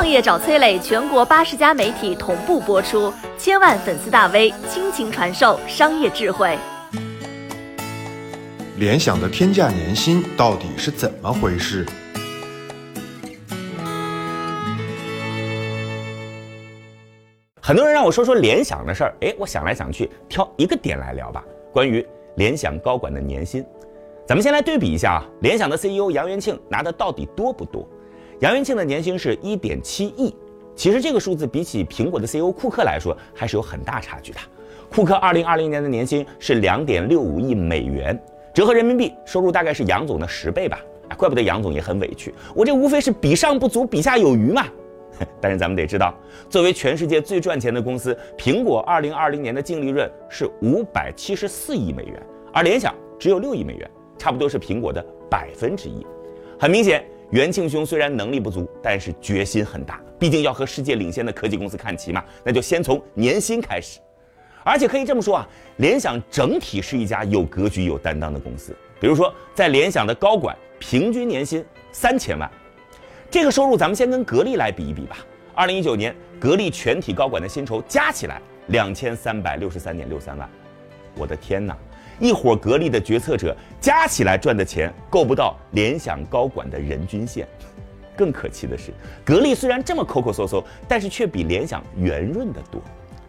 创业找崔磊，全国八十家媒体同步播出，千万粉丝大 V 倾情传授商业智慧。联想的天价年薪到底是怎么回事？很多人让我说说联想的事儿，哎，我想来想去，挑一个点来聊吧。关于联想高管的年薪，咱们先来对比一下啊。联想的 CEO 杨元庆拿的到底多不多？杨元庆的年薪是一点七亿，其实这个数字比起苹果的 CEO 库克来说，还是有很大差距的。库克二零二零年的年薪是两点六五亿美元，折合人民币收入大概是杨总的十倍吧。哎，怪不得杨总也很委屈，我这无非是比上不足，比下有余嘛。但是咱们得知道，作为全世界最赚钱的公司，苹果二零二零年的净利润是五百七十四亿美元，而联想只有六亿美元，差不多是苹果的百分之一。很明显，元庆兄虽然能力不足，但是决心很大。毕竟要和世界领先的科技公司看齐嘛，那就先从年薪开始。而且可以这么说啊，联想整体是一家有格局、有担当的公司。比如说，在联想的高管平均年薪三千万。这个收入，咱们先跟格力来比一比吧。二零一九年，格力全体高管的薪酬加起来两千三百六十三点六三万。我的天哪！一伙格力的决策者加起来赚的钱够不到联想高管的人均线。更可气的是，格力虽然这么抠抠搜搜，但是却比联想圆润的多。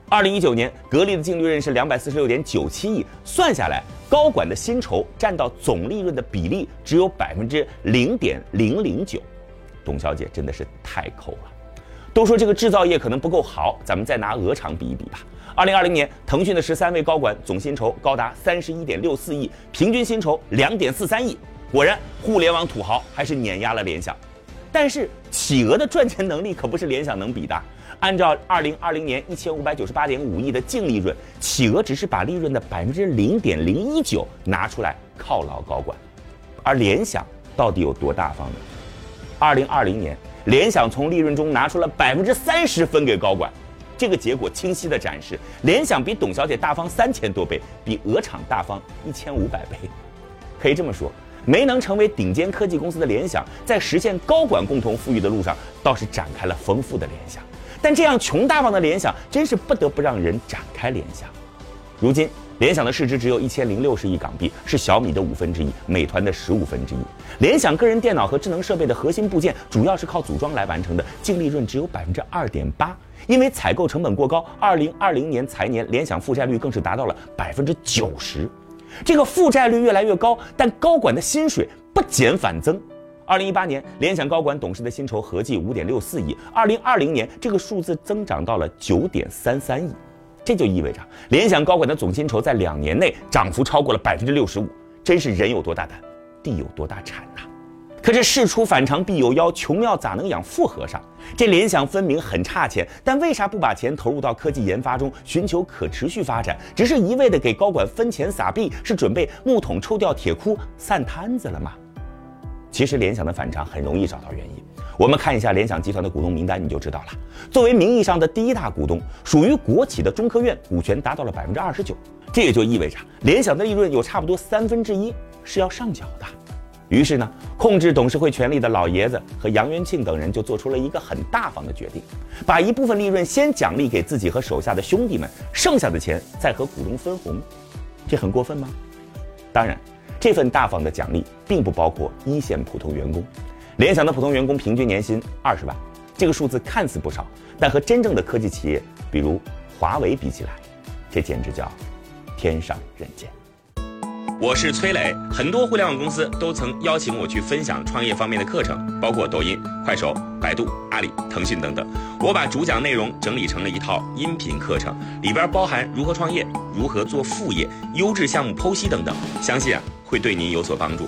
二零一九年，格力的净利润是两百四十六点九七亿，算下来，高管的薪酬占到总利润的比例只有百分之零点零零九。董小姐真的是太抠了。都说这个制造业可能不够好，咱们再拿鹅厂比一比吧。二零二零年，腾讯的十三位高管总薪酬高达三十一点六四亿，平均薪酬两点四三亿。果然，互联网土豪还是碾压了联想。但是，企鹅的赚钱能力可不是联想能比的。按照二零二零年一千五百九十八点五亿的净利润，企鹅只是把利润的百分之零点零一九拿出来犒劳高管，而联想到底有多大方呢？二零二零年，联想从利润中拿出了百分之三十分给高管，这个结果清晰的展示，联想比董小姐大方三千多倍，比鹅厂大方一千五百倍。可以这么说，没能成为顶尖科技公司的联想，在实现高管共同富裕的路上，倒是展开了丰富的联想。但这样穷大方的联想，真是不得不让人展开联想。如今。联想的市值只有一千零六十亿港币，是小米的五分之一，美团的十五分之一。联想个人电脑和智能设备的核心部件主要是靠组装来完成的，净利润只有百分之二点八，因为采购成本过高。二零二零年财年，联想负债率更是达到了百分之九十。这个负债率越来越高，但高管的薪水不减反增。二零一八年，联想高管董事的薪酬合计五点六四亿，二零二零年这个数字增长到了九点三三亿。这就意味着联想高管的总薪酬在两年内涨幅超过了百分之六十五，真是人有多大胆，地有多大产呐！可这事出反常必有妖，穷庙咋能养富和尚？这联想分明很差钱，但为啥不把钱投入到科技研发中，寻求可持续发展？只是一味的给高管分钱撒币，是准备木桶抽掉铁窟散摊子了吗？其实联想的反常很容易找到原因。我们看一下联想集团的股东名单，你就知道了。作为名义上的第一大股东，属于国企的中科院股权达到了百分之二十九，这也就意味着联想的利润有差不多三分之一是要上缴的。于是呢，控制董事会权力的老爷子和杨元庆等人就做出了一个很大方的决定，把一部分利润先奖励给自己和手下的兄弟们，剩下的钱再和股东分红。这很过分吗？当然，这份大方的奖励并不包括一线普通员工。联想的普通员工平均年薪二十万，这个数字看似不少，但和真正的科技企业，比如华为比起来，这简直叫天上人间。我是崔磊，很多互联网公司都曾邀请我去分享创业方面的课程，包括抖音、快手、百度、阿里、腾讯等等。我把主讲内容整理成了一套音频课程，里边包含如何创业、如何做副业、优质项目剖析等等，相信啊会对您有所帮助。